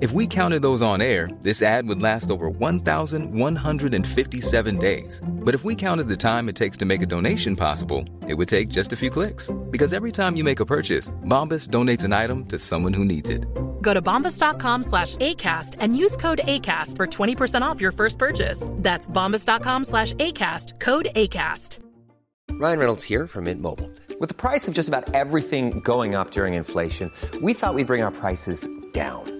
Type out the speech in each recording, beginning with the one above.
if we counted those on air, this ad would last over 1,157 days. But if we counted the time it takes to make a donation possible, it would take just a few clicks. Because every time you make a purchase, Bombas donates an item to someone who needs it. Go to bombas.com slash ACAST and use code ACAST for 20% off your first purchase. That's bombas.com slash ACAST, code ACAST. Ryan Reynolds here from Mint Mobile. With the price of just about everything going up during inflation, we thought we'd bring our prices down.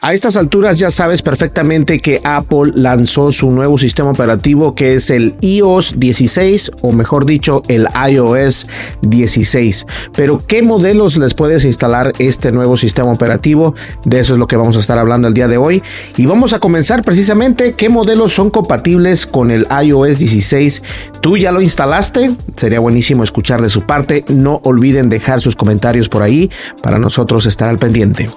A estas alturas ya sabes perfectamente que Apple lanzó su nuevo sistema operativo que es el iOS 16 o mejor dicho el iOS 16. Pero ¿qué modelos les puedes instalar este nuevo sistema operativo? De eso es lo que vamos a estar hablando el día de hoy. Y vamos a comenzar precisamente qué modelos son compatibles con el iOS 16. ¿Tú ya lo instalaste? Sería buenísimo escuchar de su parte. No olviden dejar sus comentarios por ahí para nosotros estar al pendiente.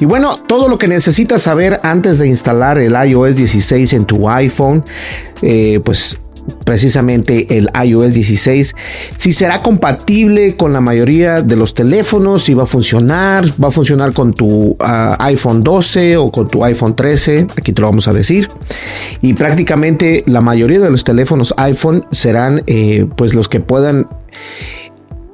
Y bueno, todo lo que necesitas necesitas saber antes de instalar el iOS 16 en tu iPhone, eh, pues precisamente el iOS 16, si será compatible con la mayoría de los teléfonos, si va a funcionar, va a funcionar con tu ah, iPhone 12 o con tu iPhone 13, aquí te lo vamos a decir. Y prácticamente la mayoría de los teléfonos iPhone serán eh, pues los que puedan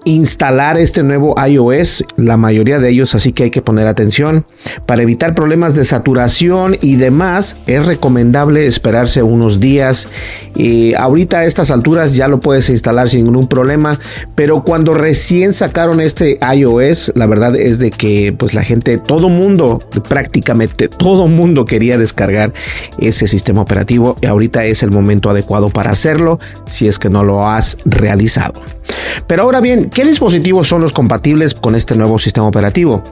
instalar este nuevo iOS, la mayoría de ellos, así que hay que poner atención. Para evitar problemas de saturación y demás, es recomendable esperarse unos días. y ahorita a estas alturas ya lo puedes instalar sin ningún problema, pero cuando recién sacaron este iOS, la verdad es de que pues la gente, todo mundo, prácticamente todo mundo quería descargar ese sistema operativo y ahorita es el momento adecuado para hacerlo si es que no lo has realizado. Pero ahora bien, ¿qué dispositivos son los compatibles con este nuevo sistema operativo?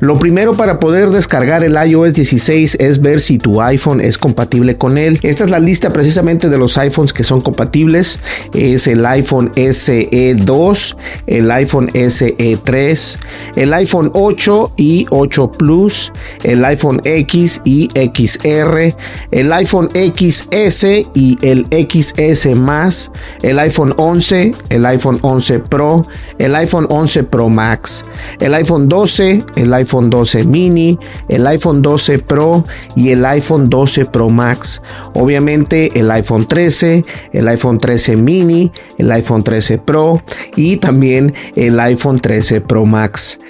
Lo primero para poder descargar el iOS 16 es ver si tu iPhone es compatible con él. Esta es la lista precisamente de los iPhones que son compatibles. Es el iPhone SE 2, el iPhone SE 3, el iPhone 8 y 8 Plus, el iPhone X y XR, el iPhone XS y el XS más, el iPhone 11, el iPhone 11 Pro, el iPhone 11 Pro Max, el iPhone 12, el iPhone 12 mini, el iPhone 12 Pro y el iPhone 12 Pro Max. Obviamente el iPhone 13, el iPhone 13 mini, el iPhone 13 Pro y también el iPhone 13 Pro Max.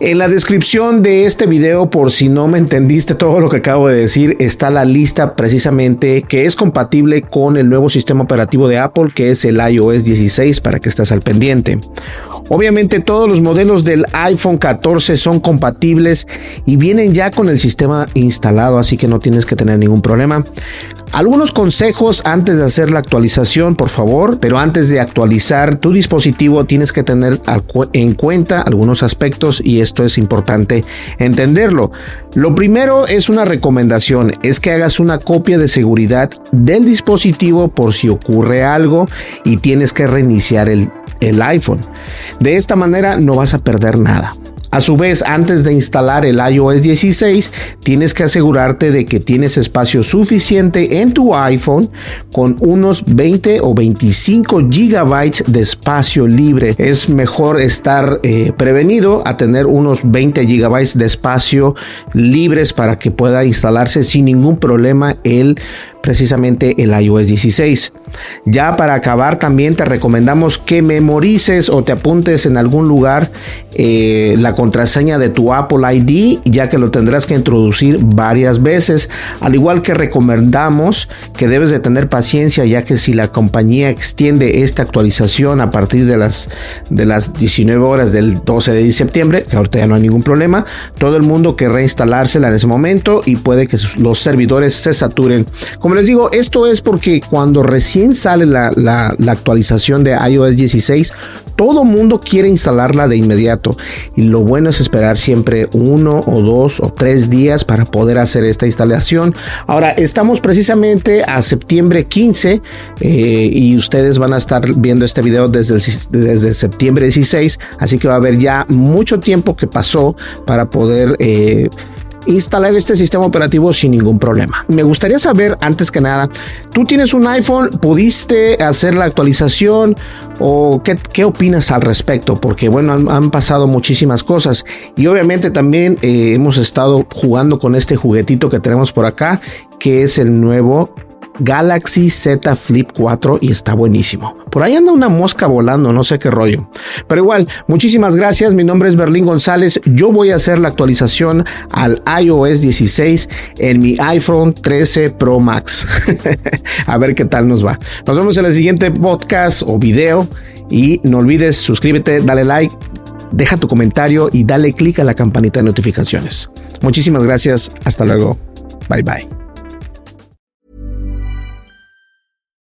En la descripción de este video, por si no me entendiste todo lo que acabo de decir, está la lista precisamente que es compatible con el nuevo sistema operativo de Apple que es el iOS 16 para que estés al pendiente. Obviamente todos los modelos del iPhone 14 son compatibles y vienen ya con el sistema instalado, así que no tienes que tener ningún problema. Algunos consejos antes de hacer la actualización, por favor, pero antes de actualizar tu dispositivo tienes que tener en cuenta algunos aspectos y esto es importante entenderlo. Lo primero es una recomendación, es que hagas una copia de seguridad del dispositivo por si ocurre algo y tienes que reiniciar el el iPhone. De esta manera no vas a perder nada. A su vez, antes de instalar el iOS 16, tienes que asegurarte de que tienes espacio suficiente en tu iPhone con unos 20 o 25 gigabytes de espacio libre. Es mejor estar eh, prevenido a tener unos 20 gigabytes de espacio libres para que pueda instalarse sin ningún problema el precisamente el iOS 16. Ya para acabar también te recomendamos que memorices o te apuntes en algún lugar eh, la contraseña de tu Apple ID, ya que lo tendrás que introducir varias veces. Al igual que recomendamos que debes de tener paciencia, ya que si la compañía extiende esta actualización a partir de las, de las 19 horas del 12 de septiembre, que ahorita ya no hay ningún problema, todo el mundo querrá instalársela en ese momento y puede que los servidores se saturen. Como les digo, esto es porque cuando recién sale la, la, la actualización de iOS 16, todo mundo quiere instalarla de inmediato y lo bueno es esperar siempre uno o dos o tres días para poder hacer esta instalación. Ahora estamos precisamente a septiembre 15 eh, y ustedes van a estar viendo este video desde, desde septiembre 16, así que va a haber ya mucho tiempo que pasó para poder... Eh, instalar este sistema operativo sin ningún problema. Me gustaría saber, antes que nada, ¿tú tienes un iPhone? ¿Pudiste hacer la actualización? ¿O qué, opinas al respecto? Porque bueno, han, pasado muchísimas cosas y obviamente también eh, hemos estado jugando con este juguetito que tenemos por acá, que es el nuevo Galaxy Z Flip 4 y está buenísimo. Por ahí anda una mosca volando, no sé qué rollo. Pero igual, muchísimas gracias. Mi nombre es Berlín González. Yo voy a hacer la actualización al iOS 16 en mi iPhone 13 Pro Max. a ver qué tal nos va. Nos vemos en el siguiente podcast o video. Y no olvides suscríbete, dale like, deja tu comentario y dale click a la campanita de notificaciones. Muchísimas gracias. Hasta luego. Bye bye.